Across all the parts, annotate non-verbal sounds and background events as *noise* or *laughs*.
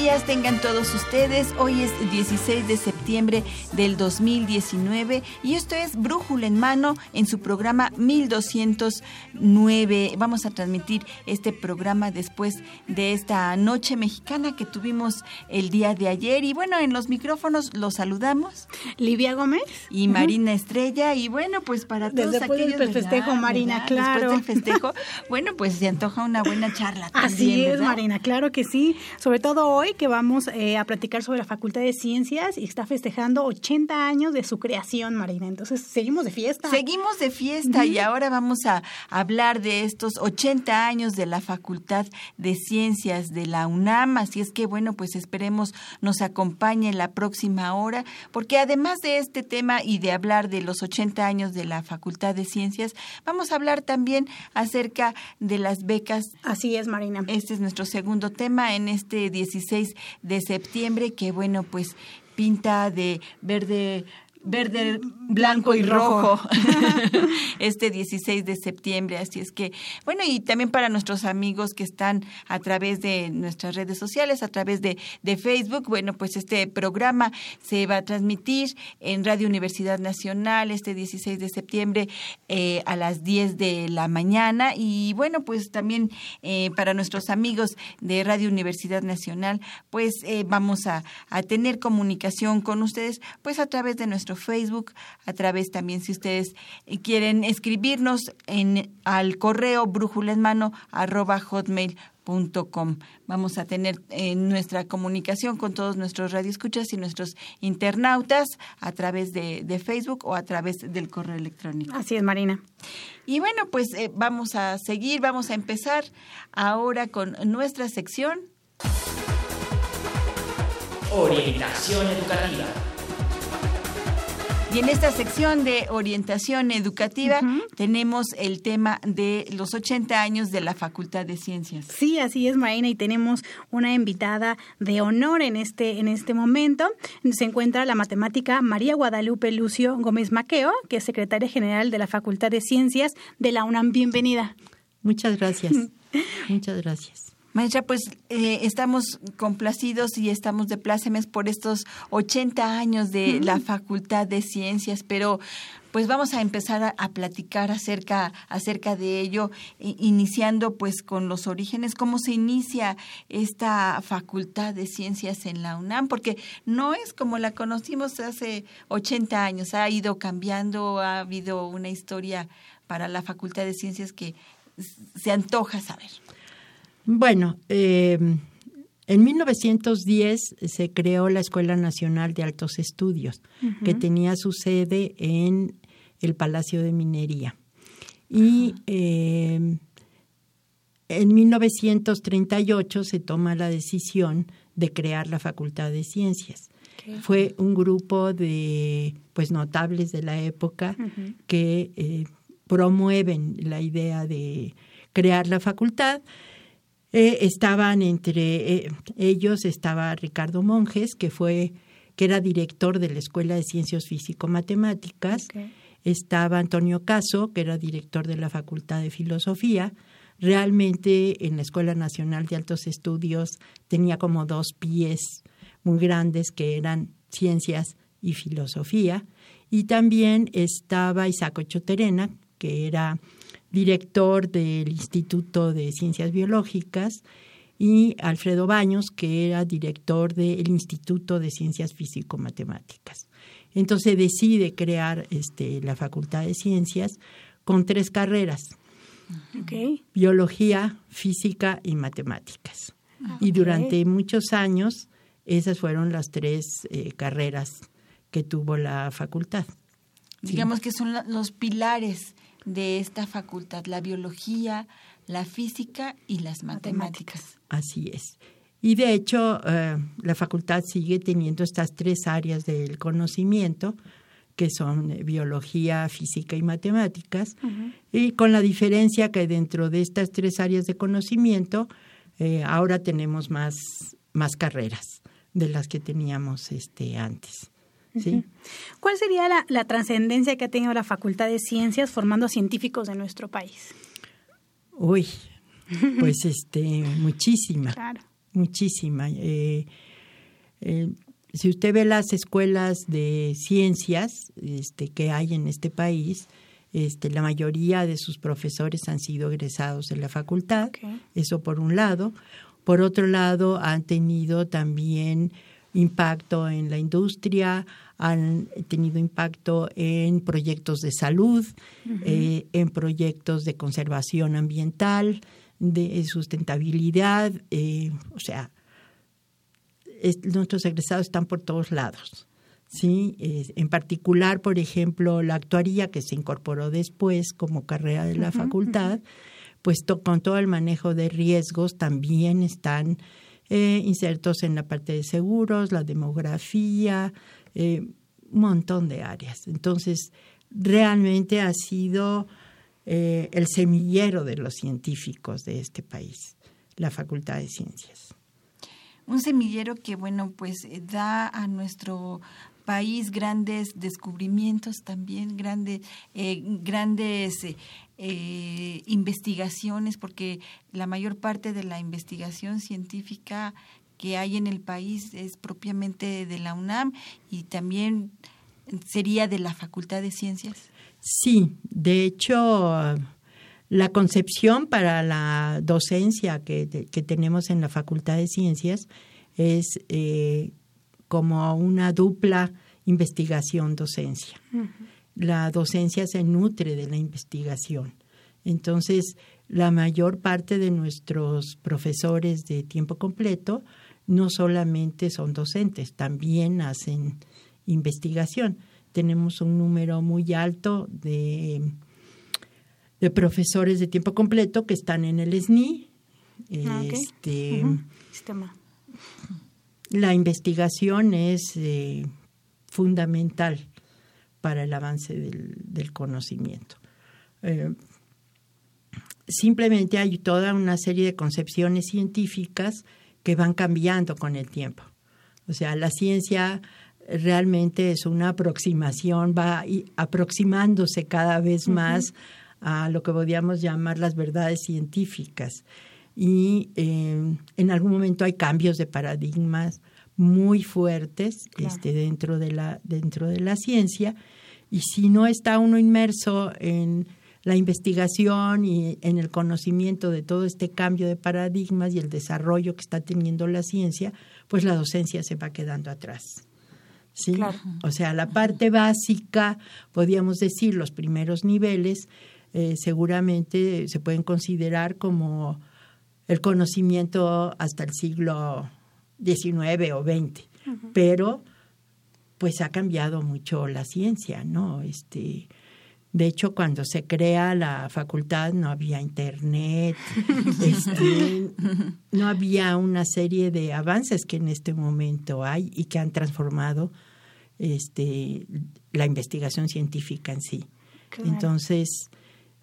Días, tengan todos ustedes. Hoy es 16 de septiembre del 2019 y esto es Brújula en Mano en su programa 1209. Vamos a transmitir este programa después de esta noche mexicana que tuvimos el día de ayer. Y bueno, en los micrófonos los saludamos. Livia Gómez. Y Marina Estrella. Y bueno, pues para todos después aquellos... del festejo, Marina, claro. Después del festejo, bueno, pues se antoja una buena charla. También, Así es, ¿verdad? Marina, claro que sí. Sobre todo hoy que vamos eh, a platicar sobre la Facultad de Ciencias y está festejando 80 años de su creación, Marina. Entonces, seguimos de fiesta. Seguimos de fiesta y ahora vamos a hablar de estos 80 años de la Facultad de Ciencias de la UNAM. Así es que, bueno, pues esperemos nos acompañe la próxima hora, porque además de este tema y de hablar de los 80 años de la Facultad de Ciencias, vamos a hablar también acerca de las becas Así es, Marina. Este es nuestro segundo tema en este 16 de septiembre, que bueno, pues pinta de verde verde, blanco y rojo *laughs* *laughs* este 16 de septiembre. Así es que, bueno, y también para nuestros amigos que están a través de nuestras redes sociales, a través de, de Facebook, bueno, pues este programa se va a transmitir en Radio Universidad Nacional este 16 de septiembre eh, a las 10 de la mañana. Y bueno, pues también eh, para nuestros amigos de Radio Universidad Nacional, pues eh, vamos a, a tener comunicación con ustedes, pues a través de nuestro Facebook, a través también si ustedes eh, quieren escribirnos en al correo brújula en mano arroba hotmail.com. Vamos a tener eh, nuestra comunicación con todos nuestros radioescuchas y nuestros internautas a través de, de Facebook o a través del correo electrónico. Así es, Marina. Y bueno, pues eh, vamos a seguir, vamos a empezar ahora con nuestra sección. Orientación educativa. Y en esta sección de orientación educativa tenemos el tema de los 80 años de la Facultad de Ciencias. Sí, así es, Marina, y tenemos una invitada de honor en este, en este momento. Se encuentra la matemática María Guadalupe Lucio Gómez Maqueo, que es secretaria general de la Facultad de Ciencias de la UNAM. Bienvenida. Muchas gracias. *laughs* Muchas gracias. Maestra, pues eh, estamos complacidos y estamos de plácemes por estos 80 años de la Facultad de Ciencias, pero pues vamos a empezar a, a platicar acerca, acerca de ello, iniciando pues con los orígenes, cómo se inicia esta Facultad de Ciencias en la UNAM, porque no es como la conocimos hace 80 años, ha ido cambiando, ha habido una historia para la Facultad de Ciencias que se antoja saber. Bueno, eh, en 1910 se creó la Escuela Nacional de Altos Estudios, que tenía su sede en el Palacio de Minería. Y eh, en 1938 se toma la decisión de crear la Facultad de Ciencias. Fue un grupo de pues notables de la época que eh, promueven la idea de crear la facultad. Eh, estaban entre eh, ellos estaba Ricardo Monjes, que fue que era director de la Escuela de Ciencias Físico-Matemáticas. Estaba Antonio Caso, que era director de la Facultad de Filosofía. Realmente en la Escuela Nacional de Altos Estudios tenía como dos pies muy grandes que eran ciencias y filosofía. Y también estaba Isaac Ochoterena, que era director del Instituto de Ciencias Biológicas y Alfredo Baños, que era director del Instituto de Ciencias Físico-Matemáticas. Entonces decide crear este, la Facultad de Ciencias con tres carreras, biología, física y matemáticas. Y durante muchos años esas fueron las tres eh, carreras que tuvo la facultad. Digamos que son los pilares de esta facultad, la biología, la física y las matemáticas. Así es. Y de hecho, eh, la facultad sigue teniendo estas tres áreas del conocimiento, que son eh, biología, física y matemáticas, y con la diferencia que dentro de estas tres áreas de conocimiento, eh, ahora tenemos más, más carreras de las que teníamos este, antes. ¿Sí? ¿Cuál sería la, la trascendencia que ha tenido la Facultad de Ciencias formando científicos de nuestro país? Uy, *laughs* pues este, muchísima. Claro. Muchísima. Eh, eh, si usted ve las escuelas de ciencias este, que hay en este país, este, la mayoría de sus profesores han sido egresados de la facultad, eso por un lado. Por otro lado, han tenido también impacto en la industria, han tenido impacto en proyectos de salud, eh, en proyectos de conservación ambiental, de sustentabilidad, eh, o sea, nuestros egresados están por todos lados. ¿sí? en particular, por ejemplo, la actuaría que se incorporó después como carrera de la facultad, pues con todo el manejo de riesgos también están eh, insertos en la parte de seguros, la demografía, eh, un montón de áreas. Entonces, realmente ha sido eh, el semillero de los científicos de este país, la Facultad de Ciencias. Un semillero que, bueno, pues da a nuestro país grandes descubrimientos también, grandes, grandes eh, investigaciones, porque la mayor parte de la investigación científica que hay en el país es propiamente de la UNAM y también sería de la Facultad de Ciencias. Sí, de hecho, la concepción para la docencia que, tenemos en la Facultad de Ciencias es eh, como una dupla investigación-docencia la docencia se nutre de la investigación. Entonces, la mayor parte de nuestros profesores de tiempo completo no solamente son docentes, también hacen investigación. Tenemos un número muy alto de, de profesores de tiempo completo que están en el SNI. Ah, este, La investigación es eh, fundamental para el avance del, conocimiento. Eh, simplemente hay toda una serie de concepciones científicas que van cambiando con el tiempo. O sea, la ciencia realmente es una aproximación, va aproximándose cada vez más a lo que podríamos llamar las verdades científicas. Y eh, en algún momento hay cambios de paradigmas, muy fuertes este, dentro, de la, dentro de la ciencia. Y si no está uno inmerso en la investigación y en el conocimiento de todo este cambio de paradigmas y el desarrollo que está teniendo la ciencia, pues la docencia se va quedando atrás. ¿Sí? O sea, la parte básica, podríamos decir, los primeros niveles, eh, seguramente se pueden considerar como el conocimiento hasta el siglo 19 o 20, pero pues ha cambiado mucho la ciencia, ¿no? Este, de hecho, cuando se crea la facultad no había internet, *laughs* este, no había una serie de avances que en este momento hay y que han transformado este, la investigación científica en sí. Entonces,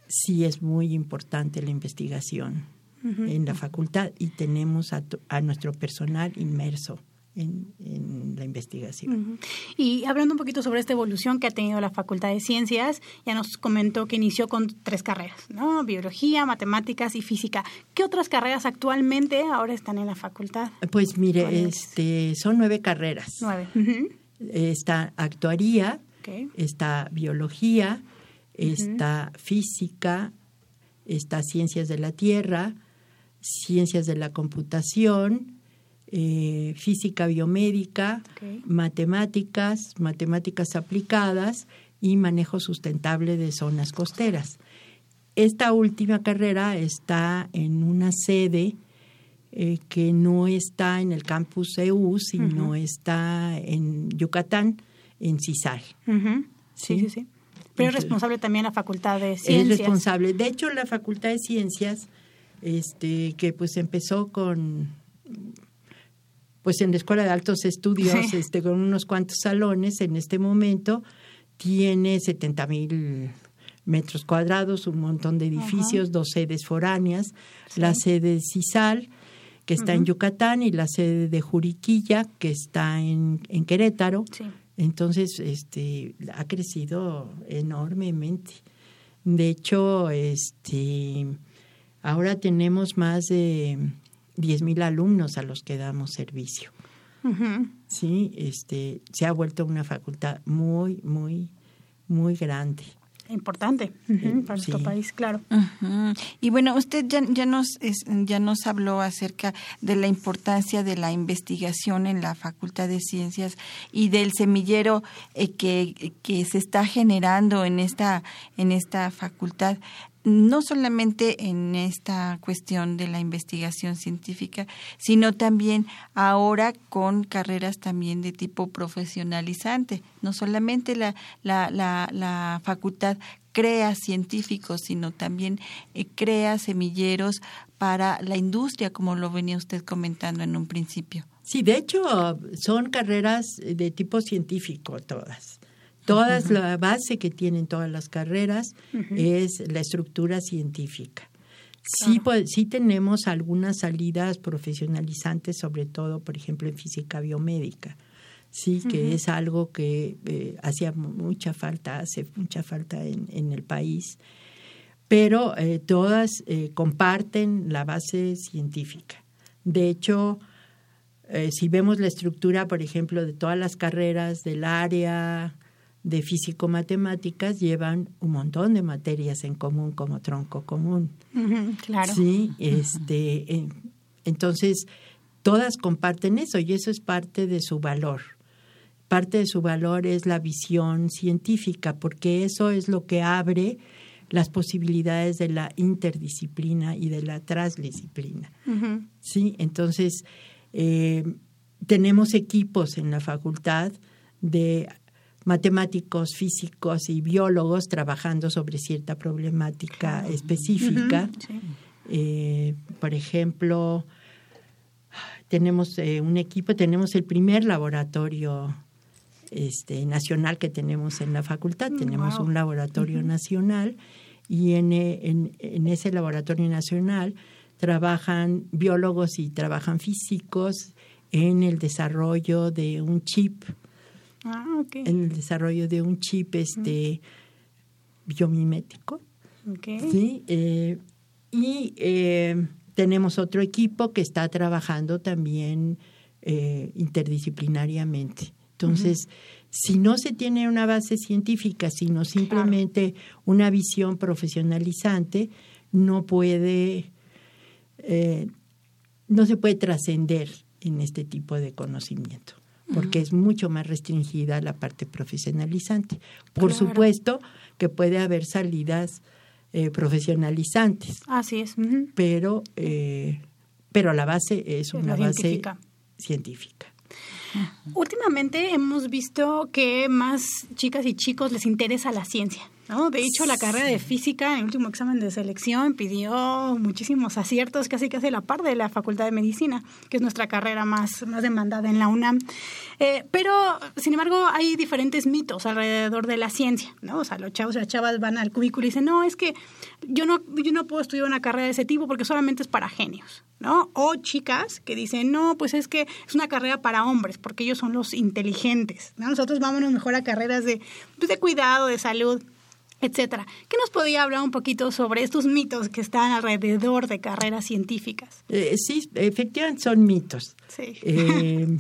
sí es muy importante la investigación en la facultad y tenemos a, nuestro personal inmerso en, la investigación. Y hablando un poquito sobre esta evolución que ha tenido la Facultad de Ciencias, ya nos comentó que inició con tres carreras, ¿no? Biología, matemáticas y física. ¿Qué otras carreras actualmente ahora están en la facultad? Pues mire, este, son nueve carreras. Nueve. Está actuaría, está biología, está física, está ciencias de la tierra, ciencias de la computación, eh, física biomédica, matemáticas, matemáticas aplicadas y manejo sustentable de zonas costeras. Esta última carrera está en una sede eh, que no está en el campus EU, sino está en Yucatán, en CISAL. sí, sí, sí. Pero es responsable también la Facultad de Ciencias. Es responsable. De hecho, la Facultad de Ciencias, este, que pues empezó con, pues en la Escuela de Altos Estudios, este, con unos cuantos salones, en este momento tiene 70 mil metros cuadrados, un montón de edificios, dos sedes foráneas, la sede de CISAL, que está en Yucatán, y la sede de Juriquilla, que está en, en Querétaro. Entonces, este, ha crecido enormemente. De hecho, este, ahora tenemos más de 10.000 alumnos a los que damos servicio. Sí, este, se ha vuelto una facultad muy, muy, muy grande. Importante. Para nuestro país, claro. Y bueno, usted ya, ya nos ya nos habló acerca de la importancia de la investigación en la Facultad de Ciencias y del semillero eh, que, que se está generando en esta en esta facultad no solamente en esta cuestión de la investigación científica, sino también ahora con carreras también de tipo profesionalizante. No solamente la, la, la, facultad crea científicos, sino también eh, crea semilleros para la industria, como lo venía usted comentando en un principio. Sí, de hecho, son carreras de tipo científico todas. Todas, la base que tienen todas las carreras es la estructura científica. Sí, pues, sí tenemos algunas salidas profesionalizantes, sobre todo, por ejemplo, en física biomédica. Sí, que es algo que eh, hacía mucha falta, hace mucha falta en, en el país. Pero eh, todas eh, comparten la base científica. De hecho, si vemos la estructura, por ejemplo, de todas las carreras del área de físico-matemáticas llevan un montón de materias en común como tronco común. claro. Sí, este, entonces todas comparten eso y eso es parte de su valor. Parte de su valor es la visión científica, porque eso es lo que abre las posibilidades de la interdisciplina y de la transdisciplina. Sí, entonces eh, tenemos equipos en la facultad de matemáticos, físicos y biólogos trabajando sobre cierta problemática específica. Eh, por ejemplo, tenemos eh, un equipo, tenemos el primer laboratorio este, nacional que tenemos en la facultad, mm, tenemos un laboratorio nacional y en, en, ese laboratorio nacional trabajan biólogos y trabajan físicos en el desarrollo de un chip Ah, en el desarrollo de un chip este biomimético. ¿sí? Eh, y eh, tenemos otro equipo que está trabajando también eh, interdisciplinariamente. Entonces, si no se tiene una base científica, sino simplemente una visión profesionalizante, no puede, no se puede trascender en este tipo de conocimiento porque es mucho más restringida la parte profesionalizante. Por supuesto que puede haber salidas eh, profesionalizantes. Así es. Pero, eh, pero la base es una base científica. Últimamente hemos visto que más chicas y chicos les interesa la ciencia. ¿No? De hecho, la carrera de física en el último examen de selección pidió muchísimos aciertos, casi casi la par de la Facultad de Medicina, que es nuestra carrera más, más demandada en la UNAM. Eh, pero, sin embargo, hay diferentes mitos alrededor de la ciencia, ¿no? O sea, los chavos y las chavas van al cubículo y dicen, no, es que yo no, yo no puedo estudiar una carrera de ese tipo porque solamente es para genios, ¿no? O chicas que dicen, no, pues es que es una carrera para hombres porque ellos son los inteligentes, ¿no? Nosotros vámonos mejor a carreras de, pues, de cuidado, de salud etcétera. ¿Qué nos podría hablar un poquito sobre estos mitos que están alrededor de carreras científicas? Eh, sí, efectivamente son mitos. Sí. Eh,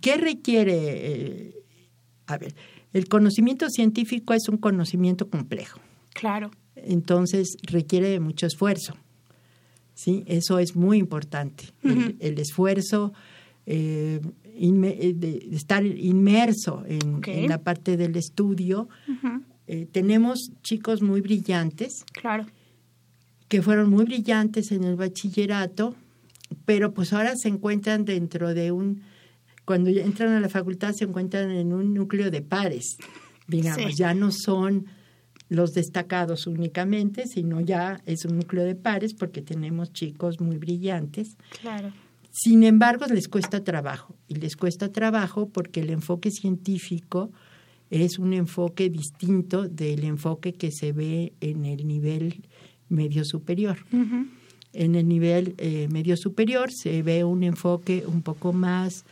¿Qué requiere? Eh, a ver, el conocimiento científico es un conocimiento complejo. Claro. Entonces requiere de mucho esfuerzo. ¿sí? Eso es muy importante. el, esfuerzo eh, eh, de estar inmerso en, la parte del estudio. Eh, tenemos chicos muy brillantes. Claro. Que fueron muy brillantes en el bachillerato, pero pues ahora se encuentran dentro de un, cuando entran a la facultad se encuentran en un núcleo de pares, digamos, ya no son los destacados únicamente, sino ya es un núcleo de pares porque tenemos chicos muy brillantes. Claro. Sin embargo, les cuesta trabajo y les cuesta trabajo porque el enfoque científico es un enfoque distinto del enfoque que se ve en el nivel medio superior. En el nivel eh, medio superior se ve un enfoque un poco más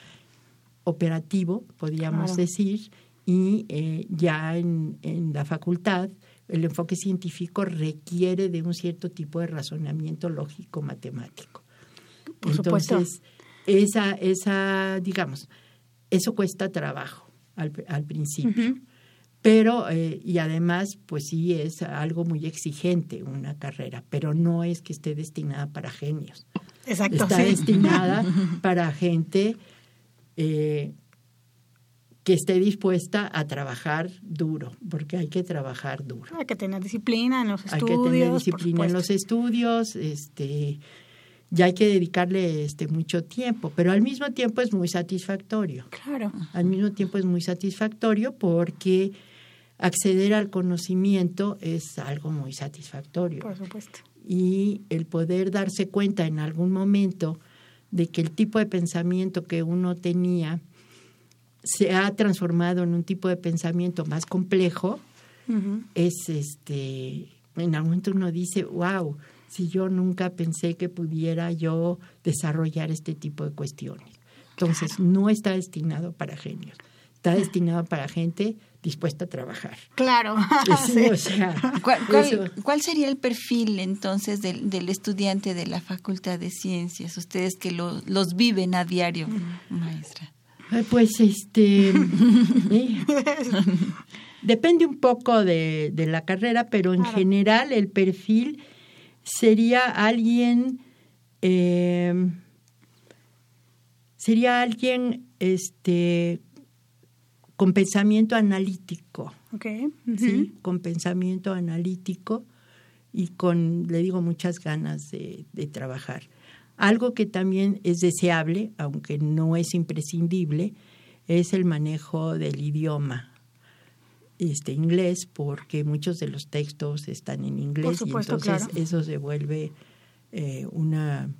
operativo, podríamos decir, y eh, ya en, en la facultad el enfoque científico requiere de un cierto tipo de razonamiento lógico matemático. Entonces, esa, esa, digamos, eso cuesta trabajo al, principio. Pero, eh, y además, pues sí, es algo muy exigente una carrera, pero no es que esté destinada para genios. Exacto. Está destinada *laughs* para gente eh, que esté dispuesta a trabajar duro, porque hay que trabajar duro. Hay que tener disciplina en los estudios. Hay que tener disciplina en los estudios, este, ya hay que dedicarle este mucho tiempo, pero al mismo tiempo es muy satisfactorio. Claro. Al mismo tiempo es muy satisfactorio porque acceder al conocimiento es algo muy satisfactorio. Por supuesto. Y el poder darse cuenta en algún momento de que el tipo de pensamiento que uno tenía se ha transformado en un tipo de pensamiento más complejo, es este, en algún momento uno dice, wow, si yo nunca pensé que pudiera yo desarrollar este tipo de cuestiones. Entonces, no está destinado para genios, está destinado para gente dispuesta a trabajar. Claro. *laughs* ¿Cuál, sería el perfil entonces del, del, estudiante de la Facultad de Ciencias? Ustedes que los viven a diario, maestra. Pues este *laughs* eh, depende un poco de, la carrera, pero en general el perfil sería alguien eh, sería alguien este con pensamiento analítico. Sí, con pensamiento analítico y con, le digo, muchas ganas de trabajar. Algo que también es deseable, aunque no es imprescindible, es el manejo del idioma este inglés porque muchos de los textos están en inglés y entonces eso se vuelve eh, una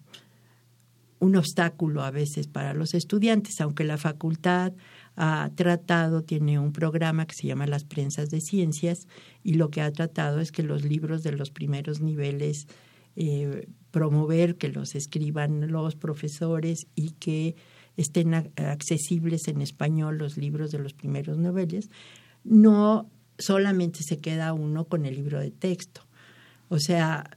un obstáculo a veces para los estudiantes, aunque la facultad ha tratado, tiene un programa que se llama las prensas de ciencias y lo que ha tratado es que los libros de los primeros niveles eh, promover que los escriban los profesores y que estén accesibles en español los libros de los primeros noveles, no solamente se queda uno con el libro de texto. O sea,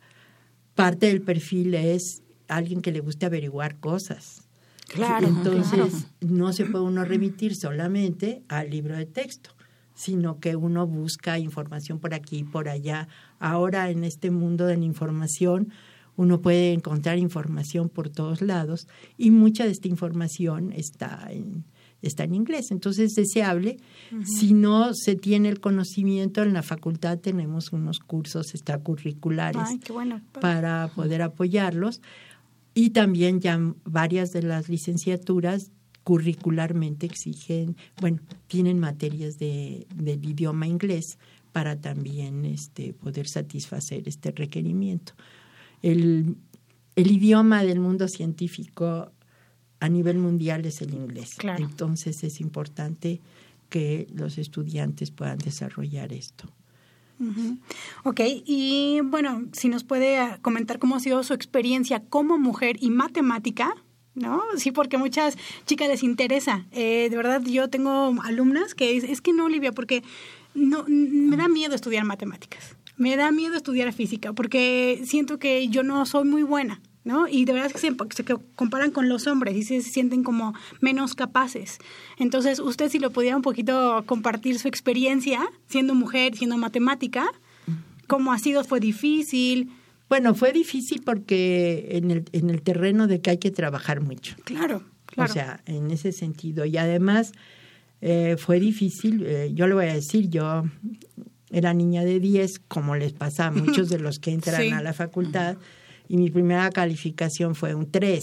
parte del perfil es alguien que le guste averiguar cosas. Claro, Entonces, no se puede uno remitir solamente al libro de texto, sino que uno busca información por aquí y por allá. Ahora, en este mundo de la información, uno puede encontrar información por todos lados y mucha de esta información está en, está en inglés. Entonces es deseable. Si no se tiene el conocimiento, en la facultad tenemos unos cursos extracurriculares para poder apoyarlos. Y también ya varias de las licenciaturas curricularmente exigen, bueno, tienen materias de, del idioma inglés para también este, poder satisfacer este requerimiento el, idioma del mundo científico a nivel mundial es el inglés. Entonces es importante que los estudiantes puedan desarrollar esto. Ok, y bueno, si nos puede ah, comentar cómo ha sido su experiencia como mujer y matemática, ¿no? Sí, porque muchas chicas les interesa. Eh, de verdad, yo tengo alumnas que es, es que no, Olivia, porque no me da miedo estudiar matemáticas me da miedo estudiar física porque siento que yo no soy muy buena. ¿No? Y de verdad que se, se comparan con los hombres y se, sienten como menos capaces. Entonces, usted si lo pudiera un poquito compartir su experiencia siendo mujer, siendo matemática, cómo ha sido, fue difícil, Bueno, fue difícil porque en el, en el terreno de que hay que trabajar mucho. Claro, claro. O sea, en ese sentido. Y además eh, fue difícil, eh, yo le voy a decir, yo era niña de 10, como les pasa a muchos *laughs* de los que entran Sí. a la facultad, y mi primera calificación fue un 3.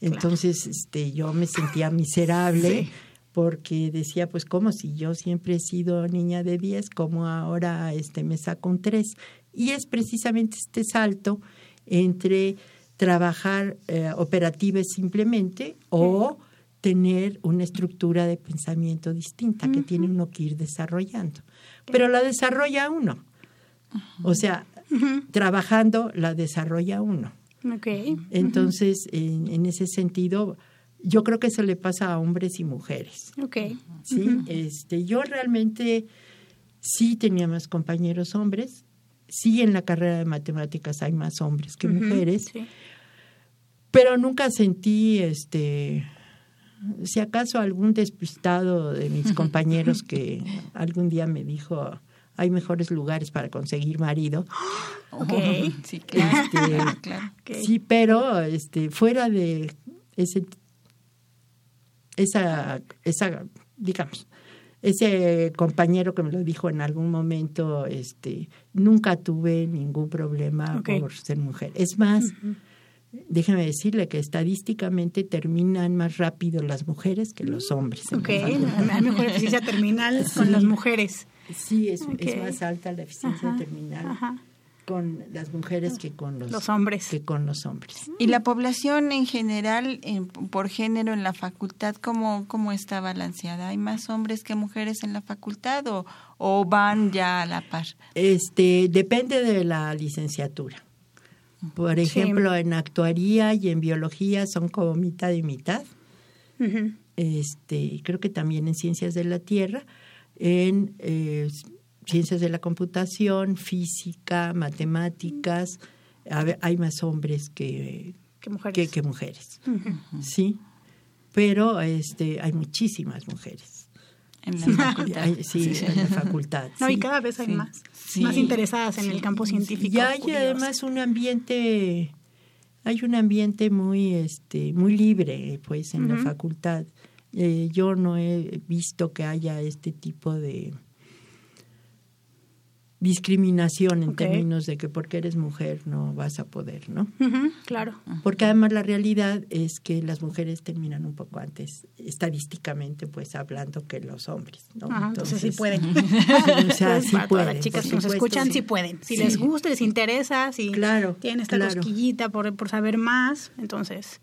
Entonces, este, yo me sentía *laughs* miserable Sí. porque decía, pues, como si yo siempre he sido niña de 10, como ahora este, me saco un 3. Y es precisamente este salto entre trabajar eh, operativa simplemente o tener una estructura de pensamiento distinta que tiene uno que ir desarrollando. Pero la desarrolla uno. O sea, trabajando la desarrolla uno. Ok. Entonces, en, en ese sentido, yo creo que eso le pasa a hombres y mujeres. Ok. ¿sí? este, yo realmente sí tenía más compañeros hombres. Sí, en la carrera de matemáticas hay más hombres que mujeres, Sí. pero nunca sentí, este, si acaso algún despistado de mis compañeros *laughs* que algún día me dijo, hay mejores lugares para conseguir marido. Ok. *laughs* Sí, claro. Este, *laughs* claro. Ok. Sí, pero este, fuera de ese, esa, esa, digamos, ese compañero que me lo dijo en algún momento, este, nunca tuve ningún problema por ser mujer. Es más, déjeme decirle que estadísticamente terminan más rápido las mujeres que los hombres. en la Ok, hay *laughs* mejor eficiencia terminal con las mujeres. Sí, es, más alta la eficiencia Ajá, terminal ajá. con las mujeres que con los, Los hombres. Que con los hombres. ¿Y la población en general, en- por género en la facultad, cómo, cómo está balanceada? ¿Hay más hombres que mujeres en la facultad o, o van ya a la par? Este, depende de la licenciatura. Por ejemplo, en actuaría y en biología son como mitad y mitad. Este, creo que también en ciencias de la tierra, en eh, ciencias de la computación, física, matemáticas, a ver, hay más hombres que, que, que mujeres. Sí, pero este, hay muchísimas mujeres. En la Sí, facultad. hay- sí, en la facultad. No, sí. y cada vez hay sí, más. sí, más interesadas en el campo científico. Y hay además un ambiente, hay un ambiente muy, este, muy libre, pues, en la facultad. Eh, yo no he visto que haya este tipo de discriminación en términos de que porque eres mujer no vas a poder, ¿no? Ujú, claro. Porque además la realidad es que las mujeres terminan un poco antes, estadísticamente, pues hablando que los hombres, ¿no? Ajá, entonces sí pueden. sí, o sea, sí *laughs* *laughs* para todas pueden. las chicas que nos supuesto, escuchan, sí, sí. pueden. Si Sí. les gusta, les interesa, si Claro, tienen esta claro. cosquillita por, por saber más, entonces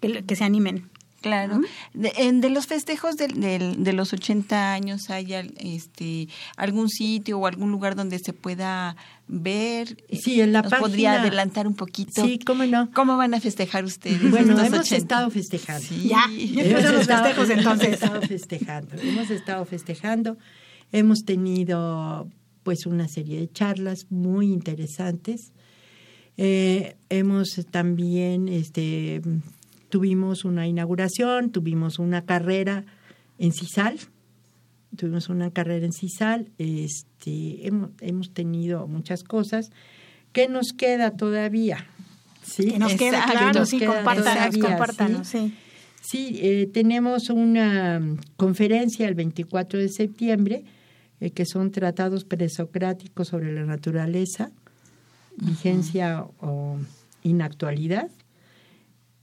que, que se animen. Claro. De, en- de los festejos del- del- de, los 80 años, ¿hay al- este, algún sitio o algún lugar donde se pueda ver? Sí, en la ¿Nos podría página- adelantar un poquito? Sí, cómo no. ¿Cómo van a festejar ustedes? Bueno, estos hemos 80? estado festejando. Sí. Ya, ya Hemos empezaron los estado- festejos hemos entonces. estado festejando. Hemos estado festejando. Hemos tenido pues una serie de charlas muy interesantes. Eh, hemos también este tuvimos una inauguración, tuvimos una carrera en CISAL, tuvimos una carrera en CISAL, este, hemos, hemos tenido muchas cosas. ¿Qué nos queda todavía? ¿Sí? Que nos queda claro, Nos sí, queda compártanos, todavía, compártanos, ¿sí? sí. Sí, eh, tenemos una conferencia el 24 de septiembre, eh, que son tratados presocráticos sobre la naturaleza, vigencia o inactualidad.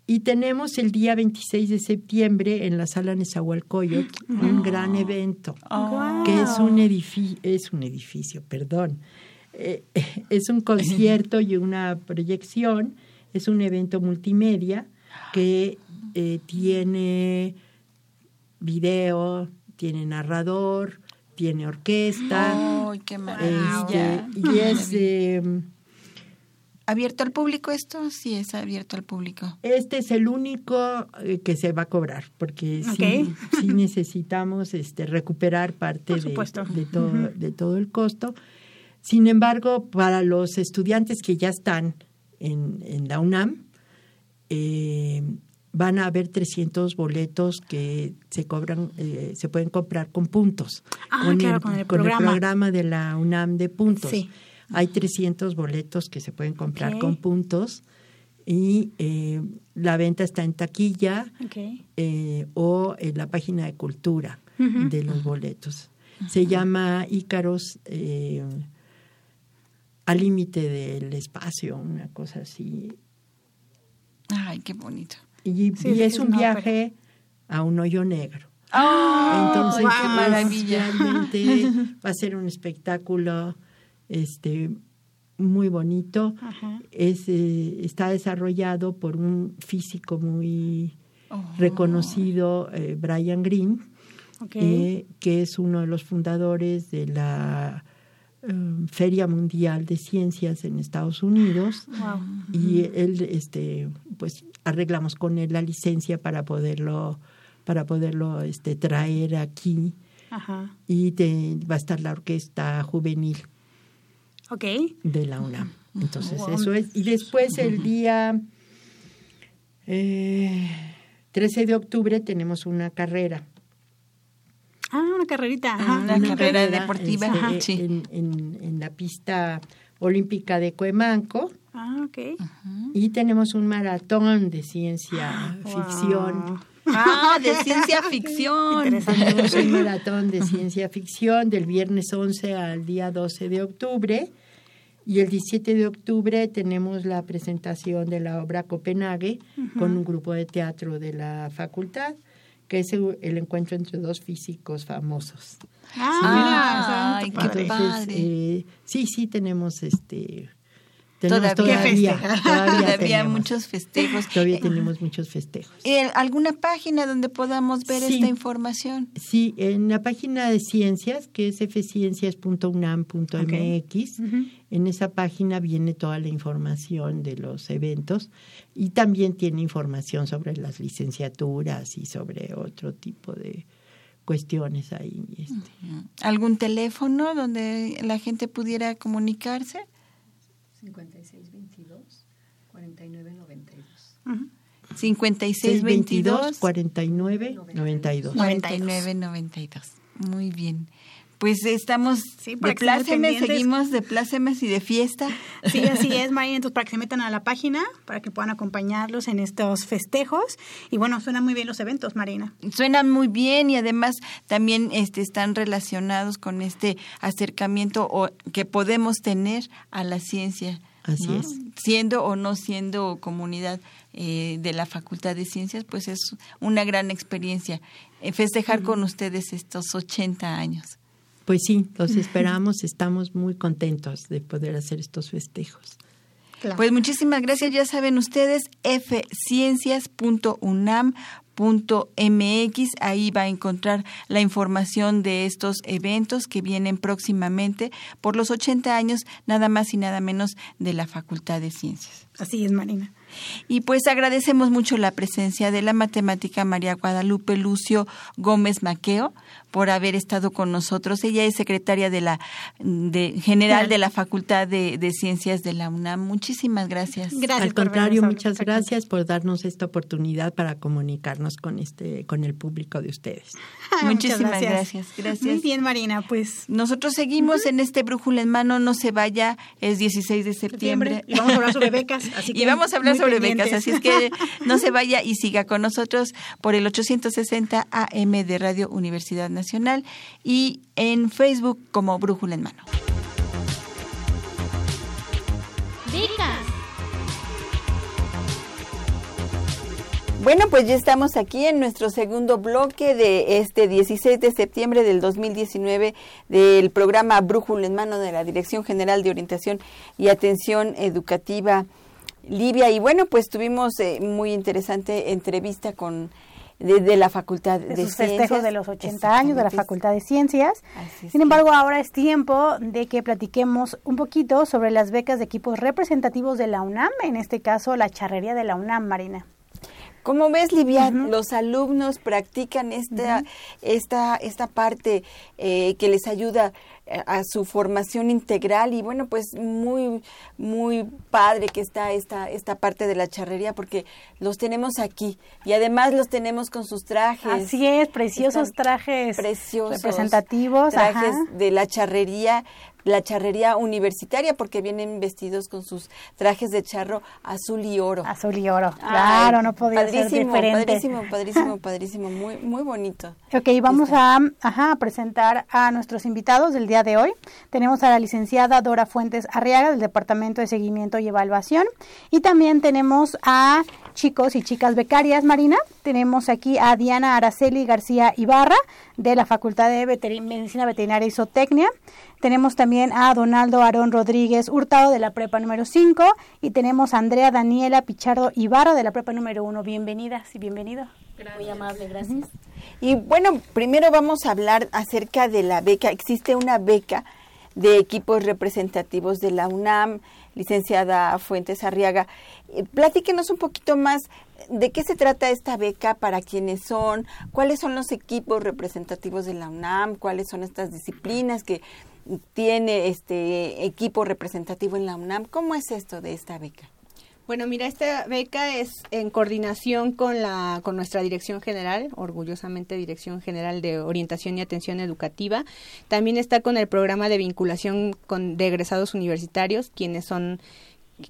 Y tenemos el día 26 de septiembre en la sala Nezahualcóyotl *gasps* un gran evento Oh. que es un edificio, es un edificio, perdón, Eh, *laughs* es un concierto y una proyección, es un evento multimedia que eh, tiene video, tiene narrador, tiene orquesta, ¡Ay, qué este, maravilla! y es *laughs* eh, ¿Abierto al público esto? Sí, es abierto al público. este es el único eh, que se va a cobrar porque sí, *laughs* sí necesitamos este recuperar parte de, todo de todo el costo. Sin embargo, para los estudiantes que ya están en, en la UNAM, eh, van a haber 300 boletos que se cobran, eh, se pueden comprar con puntos. Ah, claro, con el programa. programa de la UNAM de puntos. Sí. Hay 300 boletos que se pueden comprar con puntos y eh, la venta está en taquilla eh, o en la página de cultura de los boletos. Se llama Ícaros eh, al límite del espacio, una cosa así. Ay, qué bonito. Y, es un viaje a un hoyo negro. ¡Oh! Entonces, qué maravilla. Realmente *laughs* va a ser un espectáculo este muy bonito. Es, eh, está desarrollado por un físico muy oh. reconocido, eh, Brian Green, eh, que es uno de los fundadores de la Feria Mundial de Ciencias en Estados Unidos. Y él, este, pues, arreglamos con él la licencia para poderlo, para poderlo este, traer aquí. Y va a estar la orquesta juvenil de la UNAM. Entonces, eso es. Y después el día 13 eh, de octubre tenemos una carrera. Ah, una carrerita. una, carrera, deportiva este, en, la pista olímpica de Cuemanco. Ah, ok. Y tenemos un maratón de ciencia ficción. Ah, de *laughs* ciencia ficción. Tenemos un *laughs* maratón de ciencia ficción del viernes 11 al día 12 de octubre. Y el 17 de octubre tenemos la presentación de la obra Copenhague con un grupo de teatro de la facultad, que es el encuentro entre dos físicos famosos. Ah, qué padre. Eh, sí, sí, tenemos este todavía, todavía, todavía, muchos *laughs* festejos. Todavía tenemos muchos festejos. ¿Alguna página donde podamos ver esta información? Sí, en la página de ciencias, que es fciencias.unam.mx, en esa página viene toda la información de los eventos y también tiene información sobre las licenciaturas y sobre otro tipo de cuestiones ahí. Este. ¿Algún teléfono donde la gente pudiera comunicarse? 5622 4992. 5622 4992. 4992. Muy bien. Pues estamos de plácemes, seguimos de plácemes y de fiesta. *laughs* Sí, así es, *laughs* María. Entonces, para que se metan a la página, para que puedan acompañarlos en estos festejos. Y bueno, suenan muy bien los eventos, Marina. Suenan muy bien y además también este, están relacionados con este acercamiento o, que podemos tener a la ciencia. Así es. Siendo o no siendo comunidad eh, de la Facultad de Ciencias, pues es una gran experiencia eh, festejar con ustedes estos 80 años. Pues sí, los esperamos, estamos muy contentos de poder hacer estos festejos. Pues muchísimas gracias, ya saben ustedes, fciencias.unam.mx, ahí va a encontrar la información de estos eventos que vienen próximamente por los 80 años, nada más y nada menos de la Facultad de Ciencias. Así es, Marina. Y pues agradecemos mucho la presencia de la matemática María Guadalupe Lucio Gómez Maqueo por haber estado con nosotros. Ella es secretaria de la de, general de la Facultad de, Ciencias de la UNAM. Muchísimas gracias. gracias Al contrario, muchas gracias por darnos esta oportunidad para comunicarnos con este con el público de ustedes. *laughs* Muchísimas gracias. gracias. Muy bien, Marina, pues nosotros seguimos en este brújula en mano, no se vaya, es 16 de septiembre. Y vamos a hablar sobre becas, así *laughs* que Y vamos a hablar sobre así es que no se vaya y siga con nosotros por el 860 AM de Radio Universidad Nacional y en Facebook como Brújula en Mano. Bueno, pues ya estamos aquí en nuestro segundo bloque de este 16 de septiembre del 2019 del programa Brújula en Mano de la Dirección General de Orientación y Atención Educativa Libia. Y bueno, pues tuvimos eh, muy interesante entrevista con de, la Facultad de, de festejos de los 80 años de la Facultad de Ciencias. Sin embargo, ahora es tiempo de que platiquemos un poquito sobre las becas de equipos representativos de la UNAM, en este caso la charrería de la UNAM, Marina. ¿Cómo ves, Livia? Los alumnos practican esta, esta, esta parte eh, que les ayuda a su formación integral y bueno, pues muy, muy padre que está esta, esta parte de la charrería porque los tenemos aquí y además los tenemos con sus trajes. Así es, preciosos trajes preciosos, representativos. Trajes de la charrería la charrería universitaria porque vienen vestidos con sus trajes de charro azul y oro. Azul y oro, claro, no podía ser diferente. Padrísimo, *laughs* padrísimo, padrísimo, muy, muy bonito. Ok, vamos a, ajá, a presentar a nuestros invitados del día de hoy. Tenemos a la licenciada Dora Fuentes Arriaga del Departamento de Seguimiento y Evaluación y también tenemos a chicos y chicas becarias, Marina. Tenemos aquí a Diana Araceli García Ibarra de la Facultad de Medicina Veterinaria y Zootecnia. Tenemos también a Donaldo Aarón Rodríguez Hurtado de la Prepa número 5 y tenemos a Andrea Daniela Pichardo Ibarra de la Prepa número 1. Bienvenidas y bienvenido. Muy amable, gracias. Y bueno, primero vamos a hablar acerca de la beca. Existe una beca de equipos representativos de la UNAM, licenciada Fuentes Arriaga. Eh, platíquenos un poquito más de qué se trata esta beca, para quiénes son, cuáles son los equipos representativos de la UNAM, cuáles son estas disciplinas que tiene este equipo representativo en la UNAM. ¿Cómo es esto de esta beca? Bueno, mira, esta beca es en coordinación con la con nuestra Dirección General, orgullosamente Dirección General de Orientación y Atención Educativa. También está con el programa de vinculación con de egresados universitarios, quienes son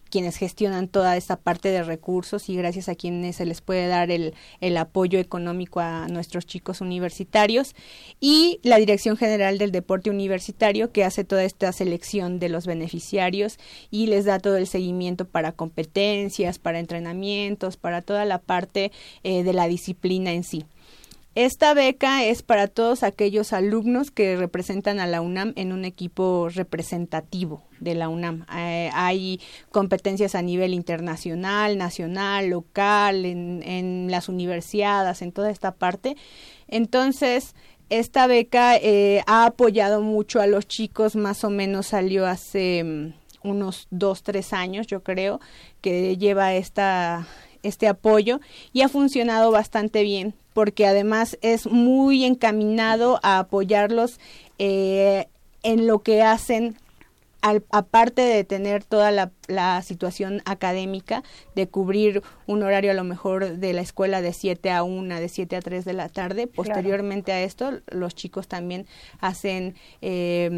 quienes gestionan toda esta parte de recursos y gracias a quienes se les puede dar el, el, apoyo económico a nuestros chicos universitarios y la Dirección General del Deporte Universitario que hace toda esta selección de los beneficiarios y les da todo el seguimiento para competencias, para entrenamientos, para toda la parte eh, de la disciplina en sí. Esta beca es para todos aquellos alumnos que representan a la UNAM en un equipo representativo de la UNAM. Eh, hay competencias a nivel internacional, nacional, local, en, en, las universidades, en toda esta parte. Entonces, esta beca eh, ha apoyado mucho a los chicos, más o menos salió hace um, unos dos, tres años, yo creo, que lleva esta este apoyo y ha funcionado bastante bien porque además es muy encaminado a apoyarlos eh, en lo que hacen al, aparte de tener toda la, la, situación académica, de cubrir un horario a lo mejor de la escuela de 7 a 1, de 7 a 3 de la tarde, posteriormente claro. a esto los chicos también hacen eh,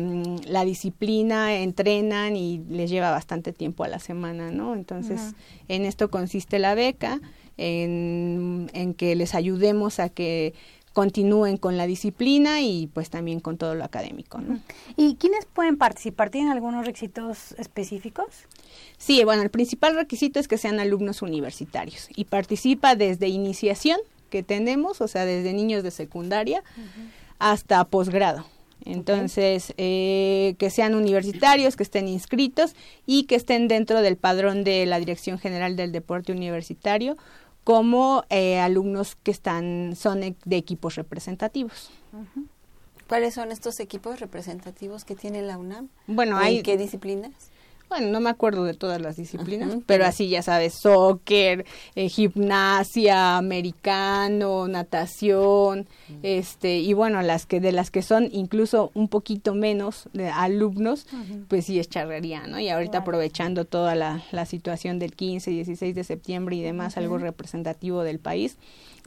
la disciplina, entrenan y les lleva bastante tiempo a la semana, ¿no? Entonces, uh -huh. en esto consiste la beca en, en que les ayudemos a que continúen con la disciplina y pues también con todo lo académico. ¿no? ¿Y quiénes pueden participar? ¿Tienen algunos requisitos específicos? Sí, bueno, el principal requisito es que sean alumnos universitarios y participa desde iniciación que tenemos, o sea, desde niños de secundaria uh -huh. hasta posgrado. Entonces, okay. eh, que sean universitarios, que estén inscritos y que estén dentro del padrón de la Dirección General del Deporte Universitario como eh, alumnos que están son de equipos representativos. Uh -huh. ¿Cuáles son estos equipos representativos que tiene la UNAM? Bueno, hay qué disciplinas? Bueno, no me acuerdo de todas las disciplinas, pero así ya sabes, soccer, eh, gimnasia, americano, natación, este y bueno, las que de las que son incluso un poquito menos de alumnos, pues sí es charrería, ¿no? Y ahorita aprovechando toda la, la, situación del 15, 16 de septiembre y demás, algo representativo del país,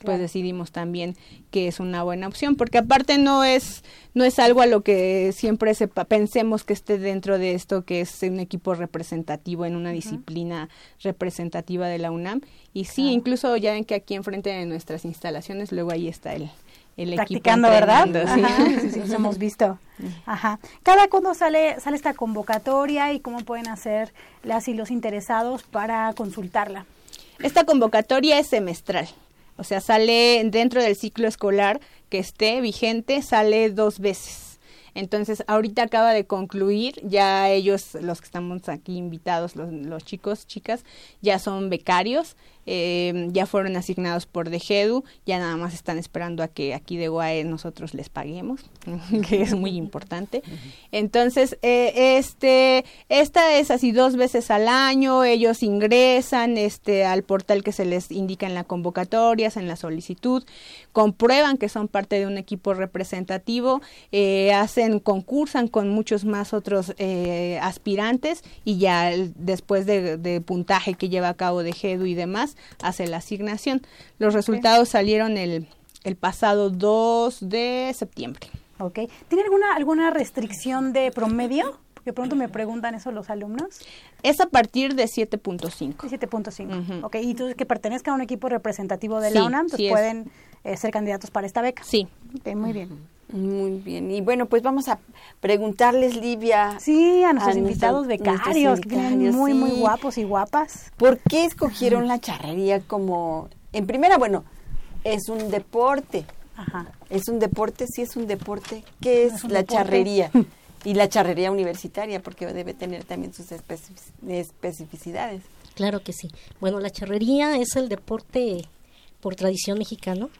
pues decidimos también que es una buena opción porque aparte no es no es algo a lo que siempre sepa, pensemos que esté dentro de esto que es un equipo representativo en una uh -huh. disciplina representativa de la UNAM y sí incluso ya ven que aquí enfrente de nuestras instalaciones luego ahí está el el practicando, ¿verdad? Sí. sí, *laughs* sí, sí, hemos visto. Ajá. ¿Cada cuándo sale, sale esta convocatoria y cómo pueden hacer las y los interesados para consultarla? Esta convocatoria es semestral. O sea, sale dentro del ciclo escolar que esté vigente, sale dos veces. Entonces, ahorita acaba de concluir, ya ellos, los que estamos aquí invitados, los, los chicos, chicas, ya son becarios, eh, ya fueron asignados por DGEDU, ya nada más están esperando a que aquí de UAE nosotros les paguemos, *laughs* que es muy importante. Entonces, eh, este, esta es así dos veces al año, ellos ingresan este, al portal que se les indica en la convocatoria, en la solicitud, comprueban que son parte de un equipo representativo, eh, hacen, concursan con muchos más otros eh, aspirantes y ya después de, de, puntaje que lleva a cabo de GEDU y demás, hace la asignación. Los resultados okay. salieron el, el pasado 2 de septiembre. Ok. ¿Tiene alguna, alguna restricción de promedio? Porque pronto me preguntan eso los alumnos. Es a partir de 7.5. 7.5. Ok, y entonces que pertenezca a un equipo representativo de la UNAM, pues pueden eh, ser candidatos para esta beca. Sí. muy bien. Muy bien. Y bueno, pues vamos a preguntarles, Livia. Sí, a nuestros invitados becarios, que vienen muy, muy guapos y guapas. ¿Por qué escogieron la charrería como, en primera, bueno, es un deporte? Ajá. Es un deporte, sí es un deporte. ¿Qué es, la charrería? *laughs* y la charrería universitaria, porque debe tener también sus especificidades. Claro que sí. Bueno, la charrería es el deporte por tradición mexicano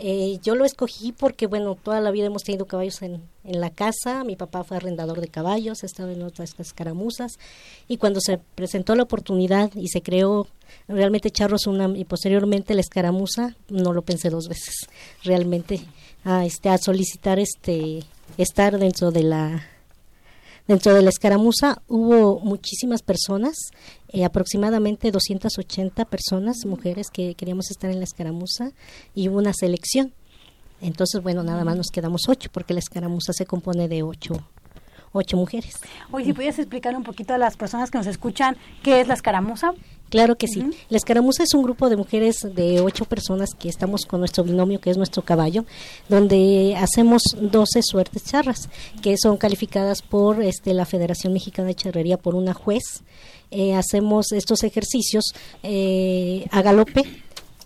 eh, yo lo escogí porque, bueno, toda la vida hemos tenido caballos en, en la casa. Mi papá fue arrendador de caballos, estaba en otras escaramuzas. Y cuando se presentó la oportunidad y se creó realmente Charros una, y posteriormente la escaramuza, no lo pensé dos veces. Realmente a, este, a solicitar este, estar dentro de la Dentro de la escaramuza hubo muchísimas personas, eh, aproximadamente 280 personas, mujeres que queríamos estar en la escaramuza y hubo una selección. Entonces, bueno, nada más nos quedamos ocho porque la escaramuza se compone de ocho ocho mujeres. Oye, si pudieras explicar un poquito a las personas que nos escuchan qué es la escaramuza. Claro que sí. La escaramuza es un grupo de mujeres de ocho personas que estamos con nuestro binomio, que es nuestro caballo, donde hacemos doce suertes charras, que son calificadas por este, la Federación Mexicana de Charrería por una juez. Eh, hacemos estos ejercicios eh, a galope,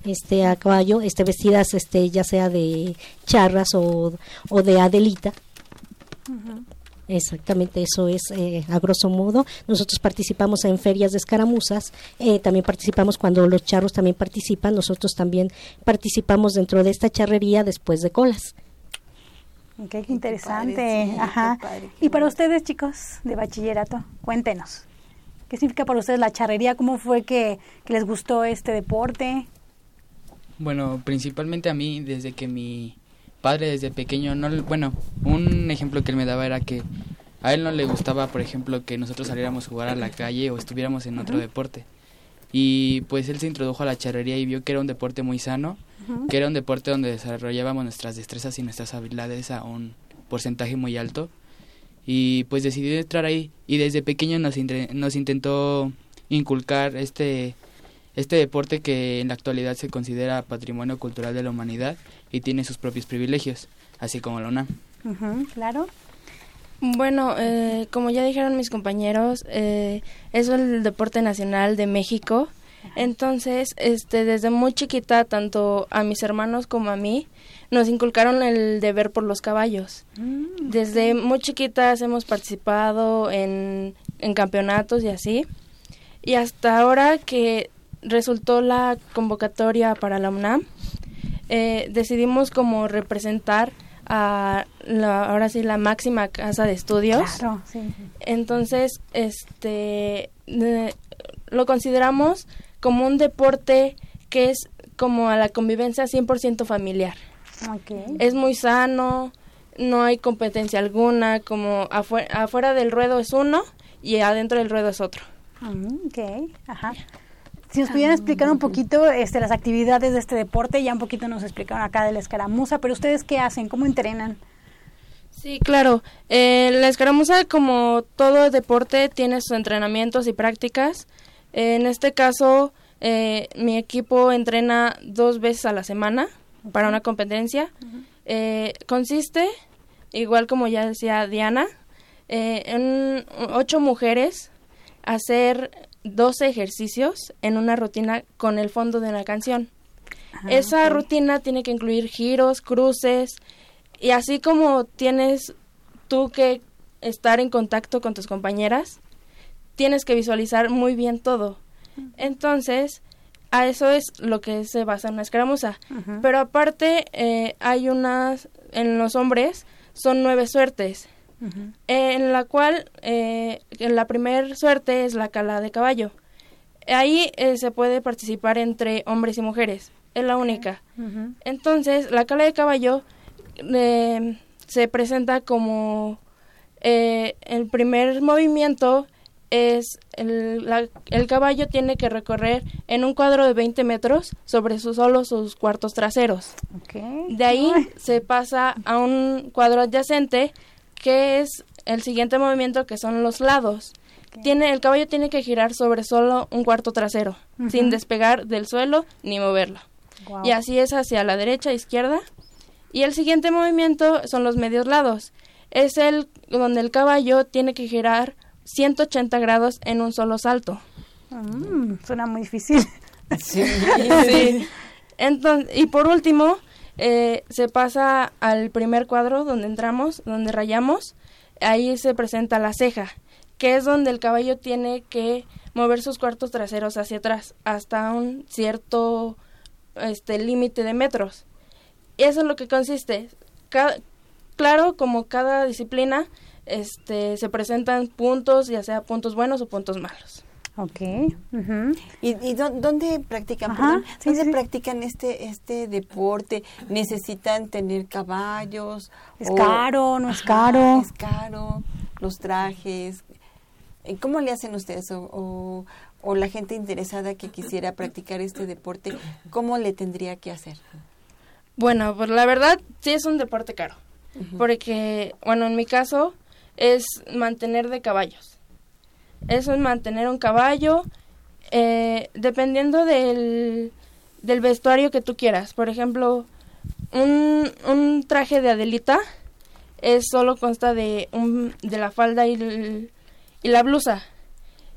este a caballo, este vestidas este ya sea de charras o, o de adelita. Exactamente, eso es eh, a grosso modo. Nosotros participamos en ferias de escaramuzas, eh, también participamos cuando los charros también participan, nosotros también participamos dentro de esta charrería después de colas. qué interesante. Ajá. y para ustedes, chicos de bachillerato, cuéntenos. ¿Qué significa para ustedes la charrería? ¿Cómo fue que, que les gustó este deporte? Bueno, principalmente a mí, desde que mi padre desde pequeño, no, bueno, un ejemplo que él me daba era que a él no le gustaba, por ejemplo, que nosotros saliéramos a jugar a la calle o estuviéramos en otro deporte. Y pues él se introdujo a la charrería y vio que era un deporte muy sano, que era un deporte donde desarrollábamos nuestras destrezas y nuestras habilidades a un porcentaje muy alto. Y pues decidió entrar ahí y desde pequeño nos, nos intentó inculcar este este deporte que en la actualidad se considera patrimonio cultural de la humanidad y tiene sus propios privilegios, así como la UNAM. claro. Bueno, eh, como ya dijeron mis compañeros, eh, es el deporte nacional de México. Entonces, este, desde muy chiquita, tanto a mis hermanos como a mí, nos inculcaron el deber por los caballos. Mm, desde muy chiquitas hemos participado en, en campeonatos y así. Y hasta ahora que resultó la convocatoria para la UNAM, eh, decidimos como representar a la, ahora sí la máxima casa de estudios. Entonces, este lo consideramos como un deporte que es como a la convivencia 100% familiar. Es muy sano, no hay competencia alguna, como afuera, afuera del ruedo es uno y adentro del ruedo es otro. Mm, ok, ajá. Si nos pudieran explicar un poquito este, las actividades de este deporte, ya un poquito nos explicaron acá de la escaramuza, pero ustedes qué hacen, cómo entrenan. Sí, claro. Eh, la escaramuza, como todo deporte, tiene sus entrenamientos y prácticas. en este caso, eh, mi equipo entrena dos veces a la semana para una competencia. Eh, consiste, igual como ya decía Diana, en ocho mujeres hacer 12 ejercicios en una rutina con el fondo de una canción. Ah, Esa rutina tiene que incluir giros, cruces y así como tienes tú que estar en contacto con tus compañeras, tienes que visualizar muy bien todo. Entonces, a eso es lo que se basa en una escaramuza. Pero aparte, eh, hay unas, en los hombres, son nueve suertes en la cual eh, la primera suerte es la cala de caballo. Ahí eh, se puede participar entre hombres y mujeres, es la única. Entonces, la cala de caballo eh, se presenta como el primer movimiento es el, el, caballo tiene que recorrer en un cuadro de 20 metros sobre sus, solo sus cuartos traseros. De ahí se pasa a un cuadro adyacente que es el siguiente movimiento que son los lados. Tiene, el caballo tiene que girar sobre solo un cuarto trasero, sin despegar del suelo ni moverlo. Y así es hacia la derecha, izquierda. Y el siguiente movimiento son los medios lados. Es el donde el caballo tiene que girar 180 grados en un solo salto. Mm, suena muy difícil. Sí. *laughs* Entonces, y por último, eh, se pasa al primer cuadro donde entramos, donde rayamos. Ahí se presenta la ceja, que es donde el caballo tiene que mover sus cuartos traseros hacia atrás hasta un cierto este límite de metros. Y eso es lo que consiste. claro, como cada disciplina, este, se presentan puntos, ya sea puntos buenos o puntos malos. Ok. ¿Y, dónde practican? ¿Dónde practican este este deporte? ¿Necesitan tener caballos? ¿Es caro? ¿No es caro? Es caro. Los trajes. ¿Cómo le hacen ustedes? O, o, la gente interesada que quisiera practicar este deporte, ¿cómo le tendría que hacer? Bueno, pues la verdad sí es un deporte caro. Porque, bueno, en mi caso es mantener de caballos eso es mantener un caballo, eh, dependiendo del, del vestuario que tú quieras. Por ejemplo, un, un traje de Adelita es solo consta de, un, de la falda y, y la blusa.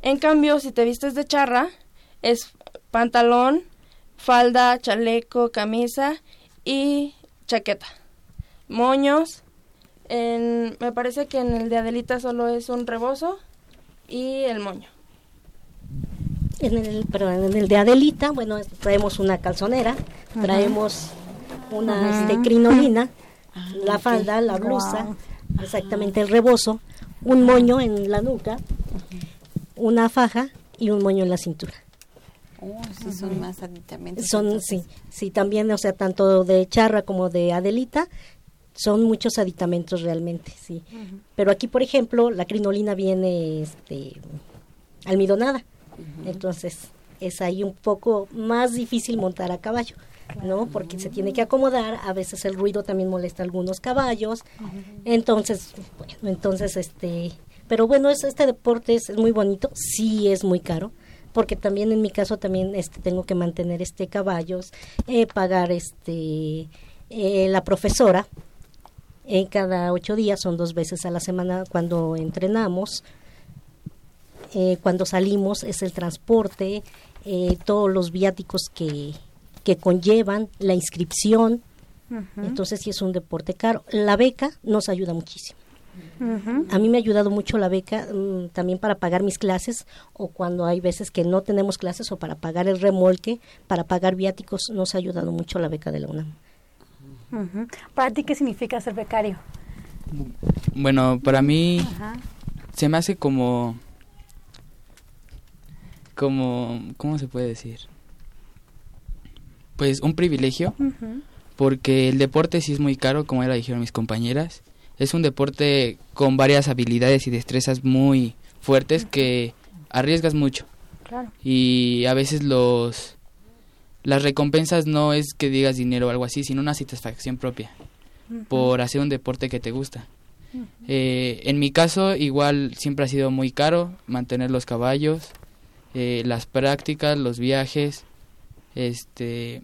En cambio, si te vistes de charra, es pantalón, falda, chaleco, camisa y chaqueta. Moños. En, me parece que en el de Adelita solo es un rebozo y el moño. En el, perdón, en el de Adelita, bueno, traemos una calzonera, traemos una este, crinolina, ah, la falda, la blusa, exactamente el rebozo, un moño en la nuca, una faja y un moño en la cintura. Oh, sí, son más aditamentos. Son, sí, sí, también, o sea, tanto de charra como de Adelita, son muchos aditamentos realmente, sí. Pero aquí, por ejemplo, la crinolina viene este, almidonada, entonces es ahí un poco más difícil montar a caballo, ¿no? Porque se tiene que acomodar, a veces el ruido también molesta a algunos caballos, entonces, bueno, entonces, este, pero bueno, es, este deporte es, muy bonito, sí es muy caro, porque también en mi caso también este tengo que mantener este caballos, eh, pagar este eh, la profesora en cada ocho días, son dos veces a la semana cuando entrenamos. Eh, cuando salimos es el transporte, eh, todos los viáticos que, que conllevan, la inscripción. Entonces sí es un deporte caro. La beca nos ayuda muchísimo. A mí me ha ayudado mucho la beca mm, también para pagar mis clases o cuando hay veces que no tenemos clases o para pagar el remolque, para pagar viáticos, nos ha ayudado mucho la beca de la UNAM. ¿Para ti qué significa ser becario? Bueno, para mí se me hace como como ¿cómo se puede decir? Pues un privilegio porque el deporte sí es muy caro, como ya lo dijeron mis compañeras. Es un deporte con varias habilidades y destrezas muy fuertes que arriesgas mucho. Y a veces los las recompensas no es que digas dinero o algo así, sino una satisfacción propia por hacer un deporte que te gusta. Eh, en mi caso, igual siempre ha sido muy caro mantener los caballos, eh, las prácticas, los viajes, este,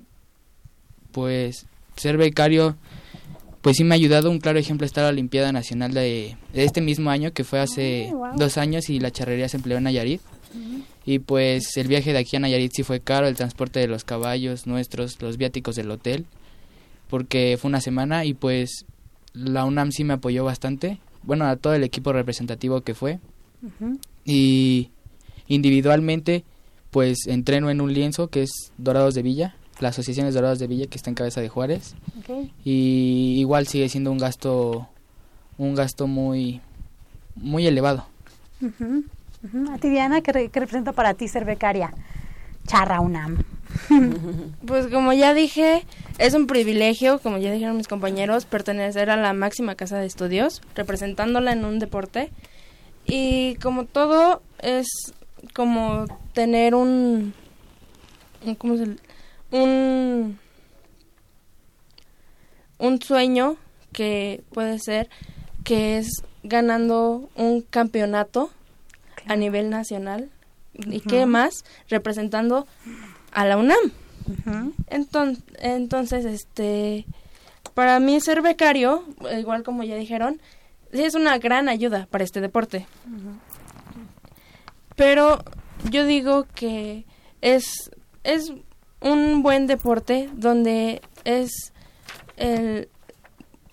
pues ser becario, pues sí me ha ayudado. Un claro ejemplo está la Olimpiada Nacional de, este mismo año, que fue hace ah, dos años y la charrería se empleó en Nayarit. Y pues el viaje de aquí a Nayarit sí fue caro, el transporte de los caballos nuestros, los viáticos del hotel, porque fue una semana y pues la UNAM sí me apoyó bastante, bueno, a todo el equipo representativo que fue. Y individualmente pues entreno en un lienzo que es Dorados de Villa, la asociación es Dorados de Villa que está en cabeza de Juárez. Y igual sigue siendo un gasto un gasto muy muy elevado. A ti, Diana, ¿qué, representa para ti ser becaria? Charra UNAM. *laughs* Pues como ya dije, es un privilegio, como ya dijeron mis compañeros, pertenecer a la máxima casa de estudios, representándola en un deporte. Y como todo, es como tener un... ¿Cómo se Un... Un sueño que puede ser que es ganando un campeonato a nivel nacional y qué más representando a la UNAM. entonces, entonces, este, para mí ser becario, igual como ya dijeron, es una gran ayuda para este deporte. Pero yo digo que es, es un buen deporte donde es el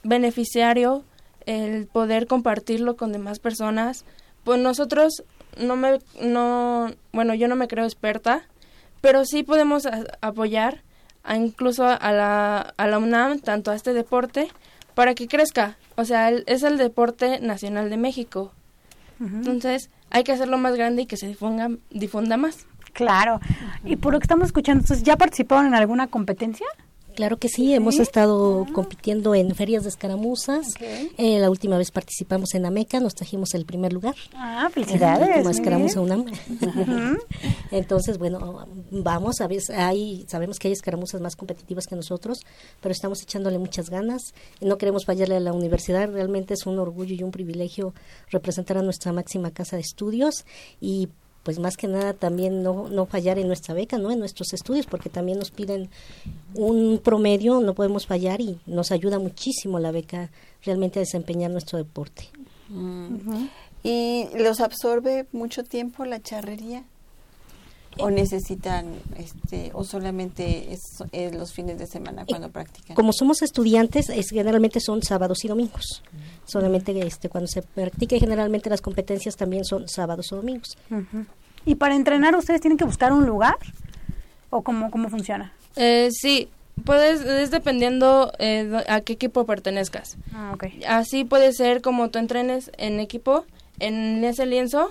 beneficiario el poder compartirlo con demás personas. Pues nosotros no me, no, bueno, yo no me creo experta, pero sí podemos apoyar a incluso a la, a la UNAM, tanto a este deporte, para que crezca. O sea, es el deporte nacional de México. Entonces, hay que hacerlo más grande y que se difunda, difunda más. Claro. Y por lo que estamos escuchando, entonces, ¿ya participaron en alguna competencia? Claro que sí, hemos estado compitiendo en ferias de escaramuzas. Eh, la última vez participamos en Ameca, nos trajimos el primer lugar. Ah, felicidades. La escaramuza UNAM. *laughs* Entonces, bueno, vamos, a ver, hay, sabemos que hay escaramuzas más competitivas que nosotros, pero estamos echándole muchas ganas. No queremos fallarle a la universidad, realmente es un orgullo y un privilegio representar a nuestra máxima casa de estudios y pues más que nada también no, no fallar en nuestra beca, ¿no? En nuestros estudios, porque también nos piden un promedio, no podemos fallar y nos ayuda muchísimo la beca realmente a desempeñar nuestro deporte. Mm. ¿Y los absorbe mucho tiempo la charrería? ¿O necesitan, este, o solamente es, los fines de semana cuando practican? Como somos estudiantes, es, generalmente son sábados y domingos. Solamente este, cuando se practica, generalmente las competencias también son sábados o domingos. ¿Y para entrenar ustedes tienen que buscar un lugar? ¿O cómo, cómo funciona? Eh, sí, puedes, es dependiendo eh, a qué equipo pertenezcas. Ah, Así puede ser como tú entrenes en equipo, en ese lienzo,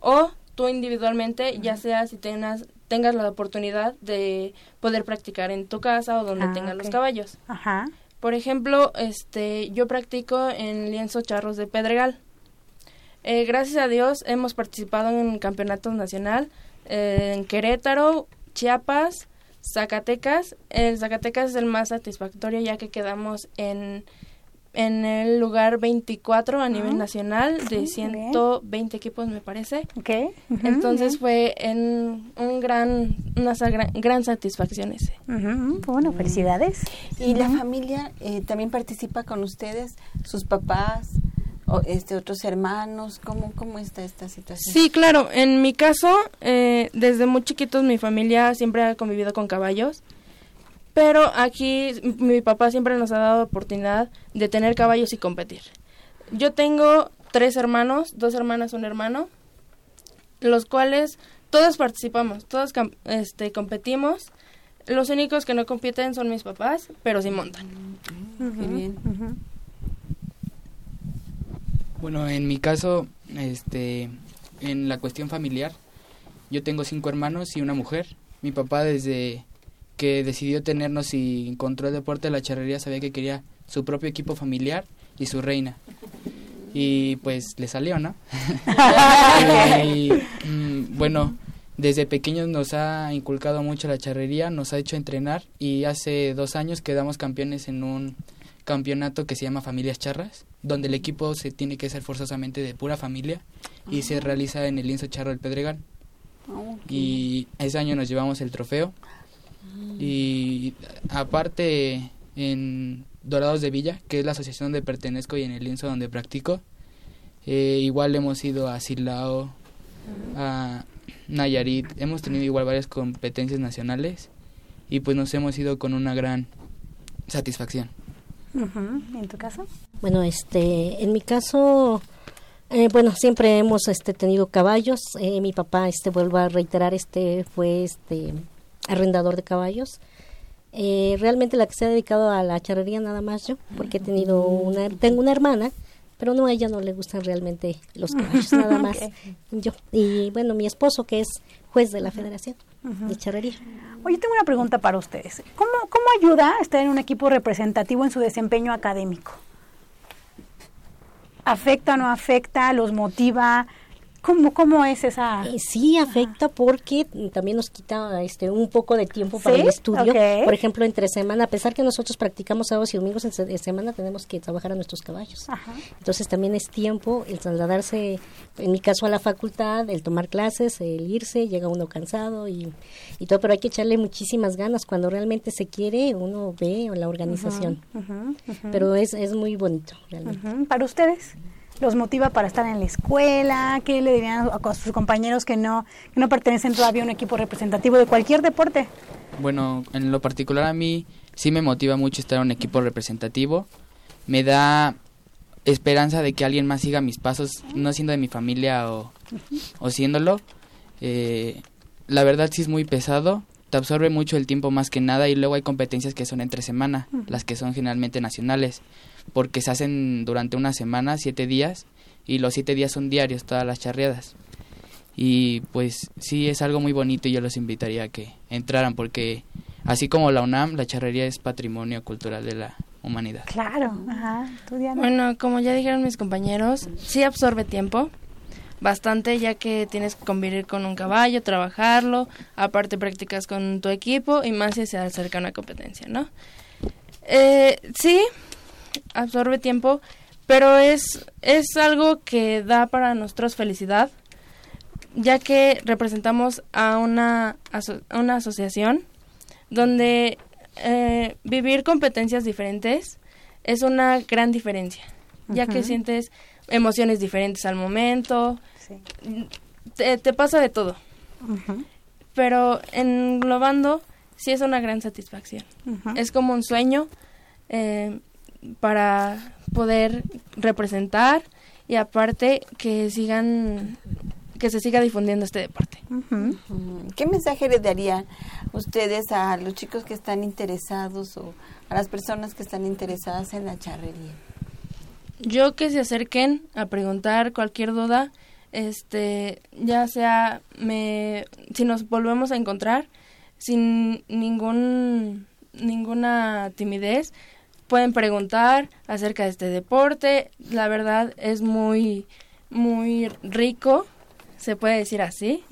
o tú individualmente, ya sea si tengas, tengas la oportunidad de poder practicar en tu casa o donde ah, tengas los caballos. Ajá. Por ejemplo, este, yo practico en lienzo charros de Pedregal. Eh, gracias a Dios hemos participado en campeonatos nacional eh, en Querétaro, Chiapas, Zacatecas. El Zacatecas es el más satisfactorio ya que quedamos en en el lugar 24 a nivel ah, nacional de 120 equipos me parece. Okay. Entonces fue en un gran una gran, satisfacción ese. Bueno, felicidades. ¿Y la familia eh, también participa con ustedes, sus papás? O este otros hermanos, ¿cómo, cómo está esta situación? Sí, claro, en mi caso, eh, desde muy chiquitos mi familia siempre ha convivido con caballos pero aquí mi papá siempre nos ha dado oportunidad de tener caballos y competir. Yo tengo tres hermanos, dos hermanas, un hermano, los cuales todos participamos, todos este, competimos. Los únicos que no compiten son mis papás, pero sí montan. bien. Bueno, en mi caso, este, en la cuestión familiar, yo tengo cinco hermanos y una mujer. Mi papá desde que decidió tenernos y encontró el deporte de la charrería, sabía que quería su propio equipo familiar y su reina. Y pues le salió, ¿no? *laughs* y, mm, bueno, desde pequeños nos ha inculcado mucho la charrería, nos ha hecho entrenar y hace dos años quedamos campeones en un campeonato que se llama Familias Charras, donde el equipo se tiene que ser forzosamente de pura familia y se realiza en el lienzo charro del Pedregal. Ah, y ese año nos llevamos el trofeo y aparte en Dorados de Villa, que es la asociación donde pertenezco y en el lienzo donde practico, eh, igual hemos ido a Silao, a Nayarit, hemos tenido igual varias competencias nacionales y pues nos hemos ido con una gran satisfacción. ¿En tu caso? Bueno, este, en mi caso, eh, bueno, siempre hemos este, tenido caballos. Eh, mi papá, este, vuelvo a reiterar, este, fue este arrendador de caballos. Eh, realmente la que se ha dedicado a la charrería nada más yo, porque he tenido una, tengo una hermana, pero no a ella no le gustan realmente los caballos, *laughs* nada más yo. Y bueno, mi esposo que es juez de la Federación de Charrería. Oye, tengo una pregunta para ustedes. ¿Cómo, ¿Cómo ayuda estar en un equipo representativo en su desempeño académico? ¿Afecta o no afecta? ¿Los motiva? ¿Cómo, cómo es esa? Eh, sí, afecta porque también nos quita este un poco de tiempo para ¿Sí? el estudio. Por ejemplo, entre semana, a pesar que nosotros practicamos sábados y domingos, en se- en semana tenemos que trabajar a nuestros caballos. Ajá. Entonces también es tiempo el trasladarse, en mi caso a la facultad, el tomar clases, el irse, llega uno cansado y, y todo, pero hay que echarle muchísimas ganas. Cuando realmente se quiere, uno ve la organización. Pero es, es muy bonito, realmente. ¿Para ustedes? ¿Los motiva para estar en la escuela? ¿Qué le dirían a sus compañeros que no, que no pertenecen todavía a un equipo representativo de cualquier deporte? Bueno, en lo particular a mí sí me motiva mucho estar en un equipo representativo. Me da esperanza de que alguien más siga mis pasos, no siendo de mi familia o, o siéndolo. Eh, la verdad sí es muy pesado, te absorbe mucho el tiempo más que nada y luego hay competencias que son entre semana, las que son generalmente nacionales, porque se hacen durante una semana, siete días, y los siete días son diarios, todas las charreadas. Y pues sí es algo muy bonito y yo los invitaría a que entraran porque así como la UNAM, la charrería es patrimonio cultural de la humanidad. Claro, ajá. ¿Tú, Diana? Bueno, como ya dijeron mis compañeros, sí absorbe tiempo, bastante, ya que tienes que convivir con un caballo, trabajarlo, aparte practicas con tu equipo y más si se acerca una competencia, ¿no? Eh, sí, absorbe tiempo, pero es, es algo que da para nosotros felicidad, ya que representamos a una, aso- a una asociación donde eh, vivir competencias diferentes es una gran diferencia, ya que sientes emociones diferentes al momento, te, te pasa de todo, pero englobando sí es una gran satisfacción. Es como un sueño eh, para poder representar y aparte que sigan que se siga difundiendo este deporte. ¿Qué mensaje le darían ustedes a los chicos que están interesados o a las personas que están interesadas en la charrería? Yo que se acerquen a preguntar cualquier duda, este, ya sea me, si nos volvemos a encontrar sin ningún ninguna timidez, pueden preguntar acerca de este deporte. La verdad es muy muy rico, se puede decir así.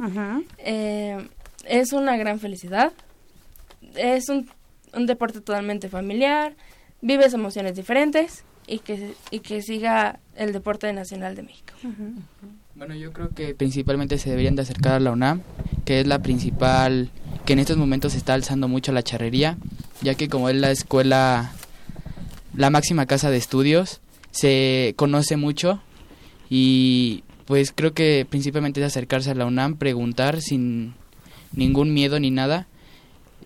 Eh, es una gran felicidad. Es un, un deporte totalmente familiar. Vives emociones diferentes y que, y que siga el deporte nacional de México. Bueno, yo creo que principalmente se deberían de acercar a la UNAM, que es la principal, que en estos momentos está alzando mucho la charrería, ya que como es la escuela, la máxima casa de estudios, se conoce mucho y pues creo que principalmente es acercarse a la UNAM, preguntar sin ningún miedo ni nada.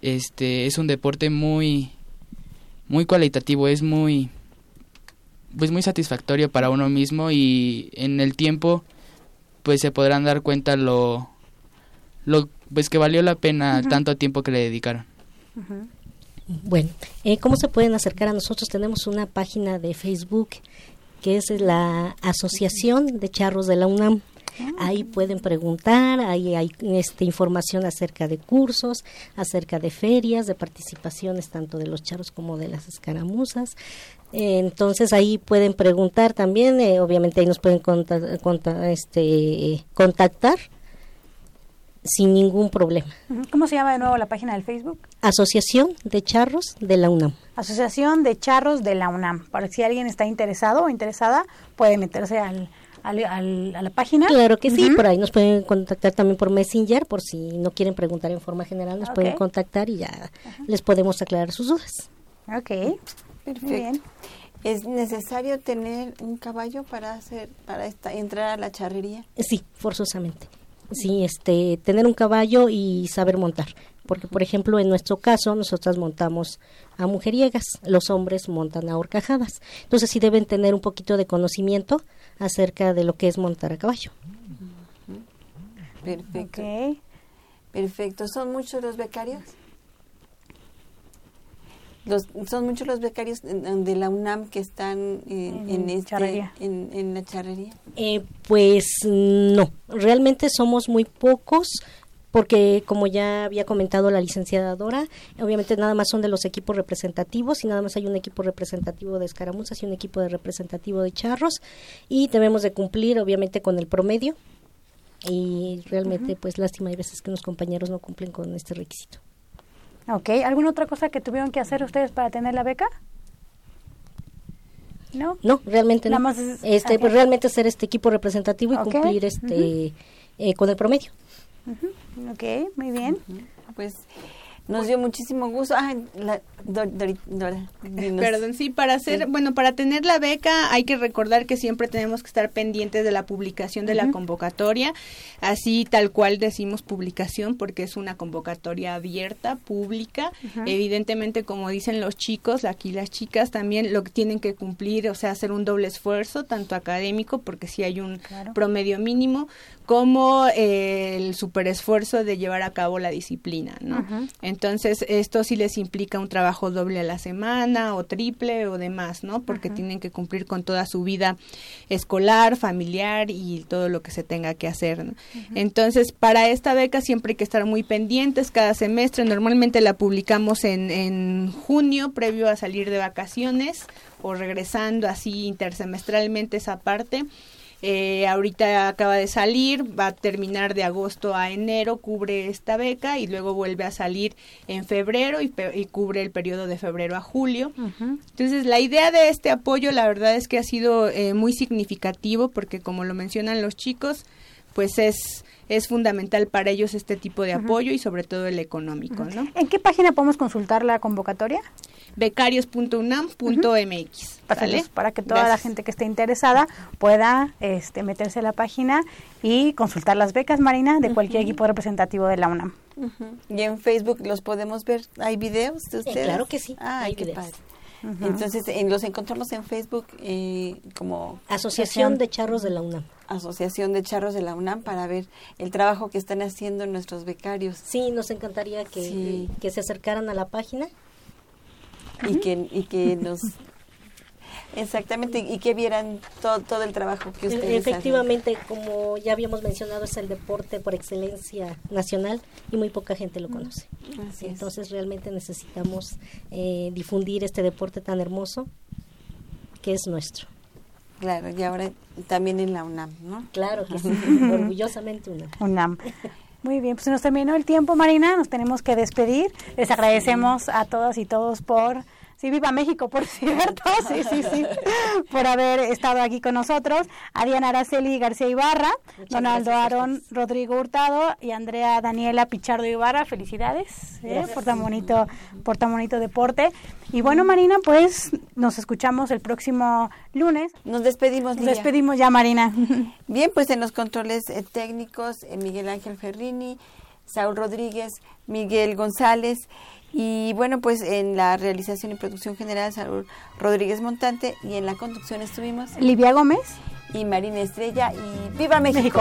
Este es un deporte muy muy cualitativo, es muy pues muy satisfactorio para uno mismo y en el tiempo pues se podrán dar cuenta lo lo pues que valió la pena tanto tiempo que le dedicaron. Bueno, eh, ¿cómo se pueden acercar a nosotros? Tenemos una página de Facebook que es la Asociación de Charros de la UNAM. Ahí pueden preguntar, ahí hay este, información acerca de cursos, acerca de ferias, de participaciones tanto de los charros como de las escaramuzas. Eh, entonces ahí pueden preguntar también, eh, obviamente ahí nos pueden conta- conta- este, contactar sin ningún problema. ¿Cómo se llama de nuevo la página del Facebook? Asociación de Charros de la UNAM. Asociación de Charros de la UNAM. Para si alguien está interesado o interesada, puede meterse al, al- al- a la página. Claro que sí, por ahí nos pueden contactar también por Messenger, por si no quieren preguntar en forma general, nos pueden contactar y ya les podemos aclarar sus dudas. Ok, Perfecto. Muy bien. ¿Es necesario tener un caballo para hacer para esta, entrar a la charrería? Sí, forzosamente. Sí, este, tener un caballo y saber montar. Porque, por ejemplo, en nuestro caso, nosotras montamos a mujeriegas, los hombres montan a horcajadas. Entonces, sí deben tener un poquito de conocimiento acerca de lo que es montar a caballo. Perfecto. Perfecto. ¿Son muchos los becarios? Los, son muchos los becarios de la UNAM que están en, en este- charrería. en, en la charrería. Eh, pues no, realmente somos muy pocos porque como ya había comentado la licenciada Dora, obviamente nada más son de los equipos representativos y nada más hay un equipo representativo de escaramuzas y un equipo de representativo de charros y debemos de cumplir obviamente con el promedio y realmente pues lástima hay veces que los compañeros no cumplen con este requisito. Ok, ¿alguna otra cosa que tuvieron que hacer ustedes para tener la beca? ¿No? No, realmente no. Nada más es- este, pues realmente ser este equipo representativo y cumplir este eh, con el promedio. Ok, muy bien. Pues nos dio muchísimo gusto. Ah, la, Dora, dinos. Perdón, sí, para hacer, bueno, para tener la beca hay que recordar que siempre tenemos que estar pendientes de la publicación de la convocatoria, así tal cual decimos publicación porque es una convocatoria abierta, pública. Evidentemente, como dicen los chicos, aquí las chicas también lo que tienen que cumplir, o sea, hacer un doble esfuerzo, tanto académico, porque si hay un promedio mínimo, como eh, el superesfuerzo de llevar a cabo la disciplina, ¿no? Entonces, esto sí les implica un trabajo doble a la semana o triple o demás, ¿no? Porque tienen que cumplir con toda su vida escolar, familiar y todo lo que se tenga que hacer. ¿no? Entonces, para esta beca siempre hay que estar muy pendientes cada semestre. Normalmente la publicamos en, en junio, previo a salir de vacaciones o regresando así intersemestralmente esa parte. Eh, ahorita acaba de salir, va a terminar de agosto a enero, cubre esta beca y luego vuelve a salir en febrero y, pe- y cubre el periodo de febrero a julio. Entonces, la idea de este apoyo, la verdad es que ha sido eh, muy significativo porque, como lo mencionan los chicos, pues es, es fundamental para ellos este tipo de apoyo y sobre todo el económico, ¿no? ¿En qué página podemos consultar la convocatoria? becarios.unam.mx. Para, para que toda la gente que esté interesada pueda este, meterse a la página y consultar las becas, Marina, de cualquier equipo representativo de la UNAM. Y en Facebook los podemos ver. ¿Hay videos de ustedes? claro que sí, Ah, hay qué videos. padre. Entonces, en- los encontramos en Facebook eh, como... Asociación de Charros de la UNAM. Asociación de Charros de la UNAM para ver el trabajo que están haciendo nuestros becarios. Sí, nos encantaría que, Sí. que se acercaran a la página. Y que, y que nos... Exactamente, y que vieran todo, todo el trabajo que ustedes hacen. Efectivamente, como ya habíamos mencionado, es el deporte por excelencia nacional y muy poca gente lo conoce. Así es. Entonces realmente necesitamos eh, difundir este deporte tan hermoso que es nuestro. Claro, y ahora también en la UNAM, ¿no? Claro que sí, *laughs* orgullosamente una. UNAM. Muy bien, pues se nos terminó el tiempo, Marina, nos tenemos que despedir. Les agradecemos a todas y todos por... Sí, viva México, por *laughs* cierto, sí, sí, sí, por haber estado aquí con nosotros. A Diana Araceli García Ibarra, Donaldo Aaron Rodrigo Hurtado y Andrea Daniela Pichardo Ibarra. Felicidades ¿eh? Por tan bonito, por tan bonito deporte. Y bueno, Marina, pues nos escuchamos el próximo lunes. Nos despedimos, Nos despedimos ya, Marina. *laughs* Bien, pues en los controles eh, técnicos, eh, Miguel Ángel Ferrini, Saúl Rodríguez, Miguel González y bueno, pues en la realización y producción general, Saúl Rodríguez Montante y en la conducción estuvimos Livia Gómez y Marina Estrella y ¡Viva México!